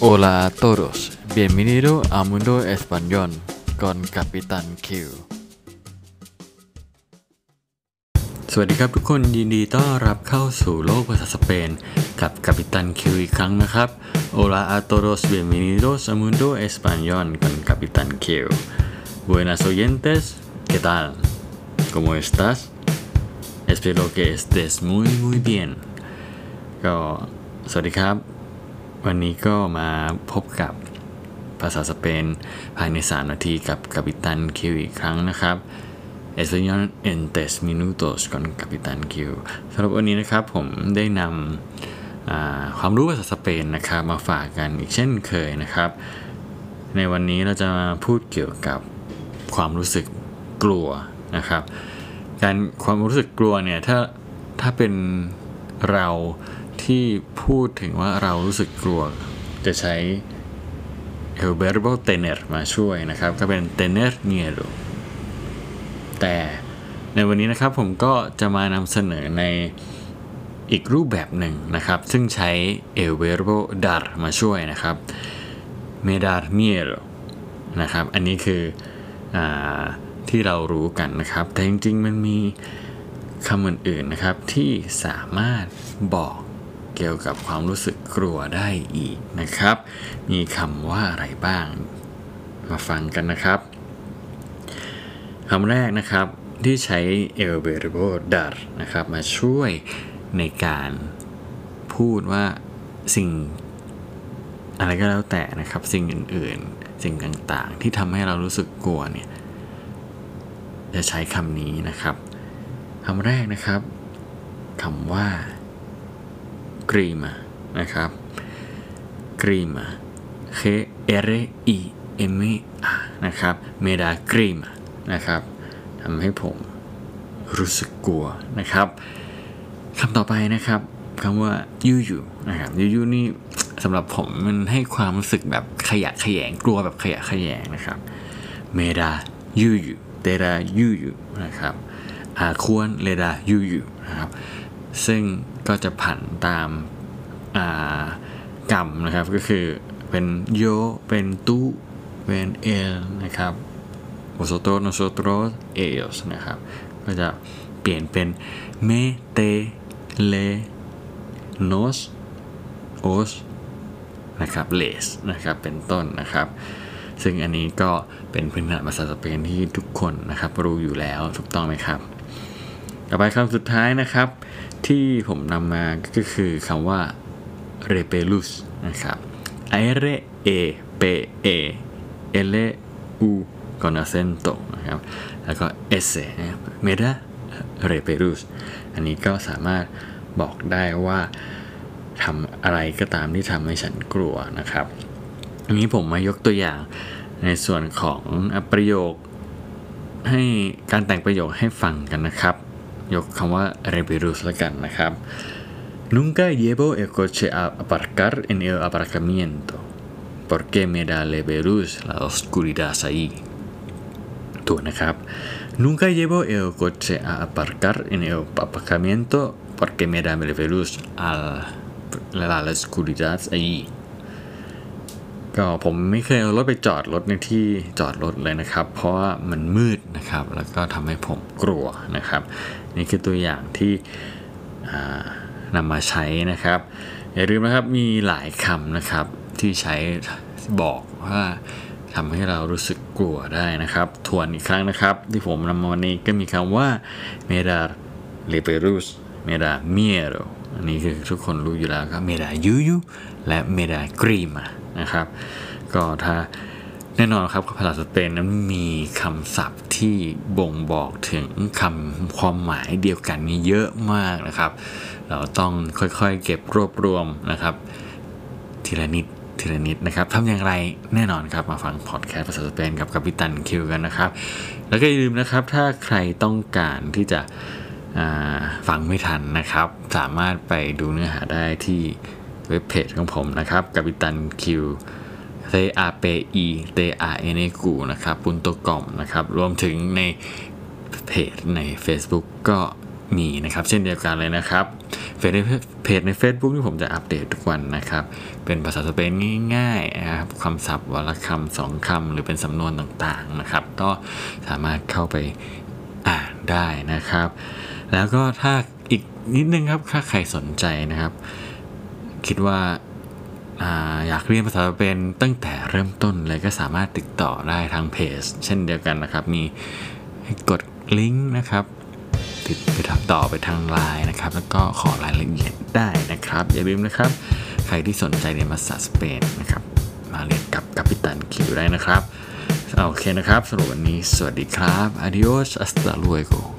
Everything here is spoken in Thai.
Hola a todos, bienvenido a Mundo Español con Capitán Q สวัสดีครับทุกคนยินดีต้อนรับเข้าสู่โลกภาษาสเปนกับกัปตันคิวอีกครั้งนะครับ Hola a todos, bienvenidos a Mundo Español con Capitán Q Buenas oyentes, ¿qué tal? ¿Cómo estás? Espero que estés muy muy bien ก็สวัสดีครับ วันนี้ก็มาพบกับภาษาสเปน ภายใน 3 นาทีกับกัปตันคิวอีกครั้งนะครับ Español en tres minutos con Capitán Q สำหรับวันนี้นะครับผมได้นำความรู้ภาษาสเปนนะครับมาฝากกันอีกเช่นเคยนะครับ ในวันนี้เราจะมาพูดเกี่ยวกับความรู้สึกกลัวนะครับ การความรู้สึกกลัวเนี่ยถ้าถ้าเป็นเรา ที่พูดถึงว่าเรารู้สึกกลัว จะใช้ el verbo tener มาช่วยนะครับ ก็เป็น tener miedo แต่ในวันนี้นะครับผมก็จะมานำเสนอในอีกรูปแบบหนึ่งนะครับ ซึ่งใช้ el verbo dar มาช่วยนะครับ me dar miedo นะครับ อันนี้คืออที่เรารู้กันนะครับ แต่จริงๆ มันมีคำอื่นๆนะครับที่สามารถบอก เกี่ยวกับความรู้สึกกลัวได้อีกนะครับ มีคำว่าอะไรบ้าง มาฟังกันนะครับคำแรกนะครับที่ใช้ el verbo dar นะครับ มาช่วยในการพูดว่าสิ่งอะไรก็แล้วแต่นะครับ สิ่งอื่นๆ สิ่งต่างๆ ที่ทำให้เรารู้สึกกลัวเนี่ยจะใช้คำนี้นะครับคำแรกนะครับคำว่า grima นะครับ grima g r i m a นะครับ me da grima นะครับทำให้ผมรู้สึกกลัวนะครับคำต่อไปนะครับคำว่า yuyu นะครับ yuyu นี่สำหรับผมมันให้ความรู้สึกแบบขยะแขยงกลัวแบบขยะแขยงนะครับ me da yuyu te da yuyu นะครับ a él le da yuyu นะครับซึ่ง ก็จะผันตามกรรมนะครับ ก็คือเป็น yo เป็น tú เป็น él นะครับ vosotros nosotros ellos นะครับ ก็จะเปลี่ยนเป็น me te le nos os นะครับ les นะครับ เป็นต้นนะครับ ซึ่งอันนี้ก็เป็นพื้นฐานภาษาสเปนที่ทุกคนนะครับ รู้อยู่แล้วถูกต้องไหมครับ ต่อไปคำสุดท้ายนะครับ ที่ผมนำมาก็คือคำว่า repelus นะครับ R E P E L U ก่อน acento นะครับ แล้วก็ S เมดาเรเปรุสอันนี้ก็สามารถบอกได้ว่าทำอะไรก็ตามที่ทำให้ฉันกลัวนะครับอันนี้ผมมายกตัวอย่างในส่วนของประโยคให้การแต่งประโยคให้ฟังกันนะครับ ยกคำว่า reperus แล้วกันนะครับ Nunca llevo el coche a aparcar en el aparcamiento porque me da leverus la oscuridad ahí ตัวนะครับ Nunca llevo el coche a aparcar en el aparcamiento porque me da leverus a la oscuridad ahí ก็ผมไม่เคยเอารถไปจอดรถในที่จอดรถเลยนะครับ เพราะว่ามันมืดนะครับ แล้วก็ทำให้ผมกลัวนะครับ นี่คือตัวอย่างที่นำมาใช้นะครับ อย่าลืมนะครับมีหลายคำนะครับที่ใช้บอกว่าทำให้เรารู้สึกกลัวได้นะครับทวนอีกครั้งนะครับ ที่ผมนำมาวันนี้ก็มีคำว่า me da leperus me da miedo อันนี้คือทุกคนรู้อยู่แล้วครับ me da yuyu และ me da grima นะครับ ก็ถ้าแน่นอนครับภาษาสเปนนั้นมีคำศัพท์ที่บ่งบอกถึงคำความหมายเดียวกันนี้เยอะมากนะครับ เราต้องค่อยๆเก็บรวบรวมนะครับ ทีละนิดทีละนิดนะครับทำอย่างไรแน่นอนครับมาฟังพอดแคสต์ภาษาสเปนกับกัปตันคิวกันนะครับ แล้วก็อย่าลืมนะครับถ้าใครต้องการที่จะฟังไม่ทันนะครับ สามารถไปดูเนื้อหาได้ที่ เว็บเพจของผมนะครับกัปตันคิว t a p i t a n e กูนะครับปุนโตกอมนะครับ รวมถึงในเพจใน Facebook ก็มีนะครับ เช่นเดียวกันเลยนะครับเพจในเพจใน Facebook ที่ผมจะอัปเดตทุกวันนะครับ เป็นภาษาสเปนง่ายๆนะครับคำศัพท์วลคำสองคำหรือเป็นสำนวนต่างๆนะครับ ก็สามารถเข้าไปอ่านได้นะครับ แล้วก็ถ้าอีกนิดนึงครับถ้าใครสนใจนะครับ คิดว่าอยากเรียนภาษาสเปนตั้งแต่เริ่มต้นเลยก็สามารถติดต่อได้ทางเพจ เช่นเดียวกันนะครับ มีให้กดลิงก์นะครับ ติดไปทับต่อไปทางไลน์นะครับ แล้วก็ขอรายละเอียดได้นะครับ อย่าลืมนะครับ ใครที่สนใจเรียนภาษาสเปนนะครับ มาเรียนกับกัปตันคิวได้นะครับ โอเคนะครับสำหรับวันนี้สวัสดีครับ adios hasta luego